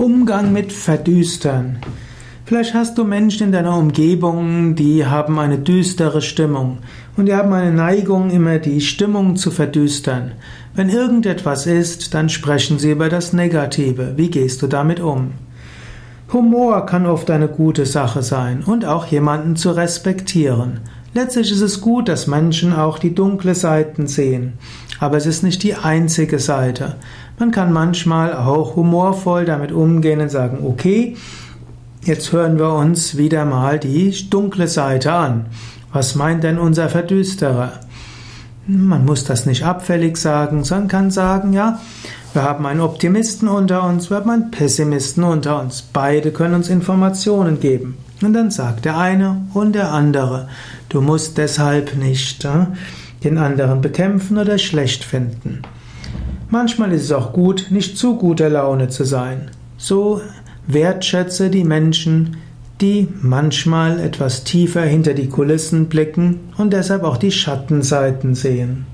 Umgang mit Verdüstern. Vielleicht hast du Menschen in deiner Umgebung, die haben eine düstere Stimmung und die haben eine Neigung, immer die Stimmung zu verdüstern. Wenn irgendetwas ist, dann sprechen sie über das Negative. Wie gehst du damit um? Humor kann oft eine gute Sache sein und auch jemanden zu respektieren. Letztlich ist es gut, dass Menschen auch die dunkle Seiten sehen. Aber es ist nicht die einzige Seite. Man kann manchmal auch humorvoll damit umgehen und sagen, okay, jetzt hören wir uns wieder mal die dunkle Seite an. Was meint denn unser Verdüsterer? Man muss das nicht abfällig sagen, sondern kann sagen, ja, wir haben einen Optimisten unter uns, wir haben einen Pessimisten unter uns. Beide können uns Informationen geben. Und dann sagt der eine und der andere, du musst deshalb nicht äh, den anderen bekämpfen oder schlecht finden. Manchmal ist es auch gut, nicht zu guter Laune zu sein. So wertschätze die Menschen, die manchmal etwas tiefer hinter die Kulissen blicken und deshalb auch die Schattenseiten sehen.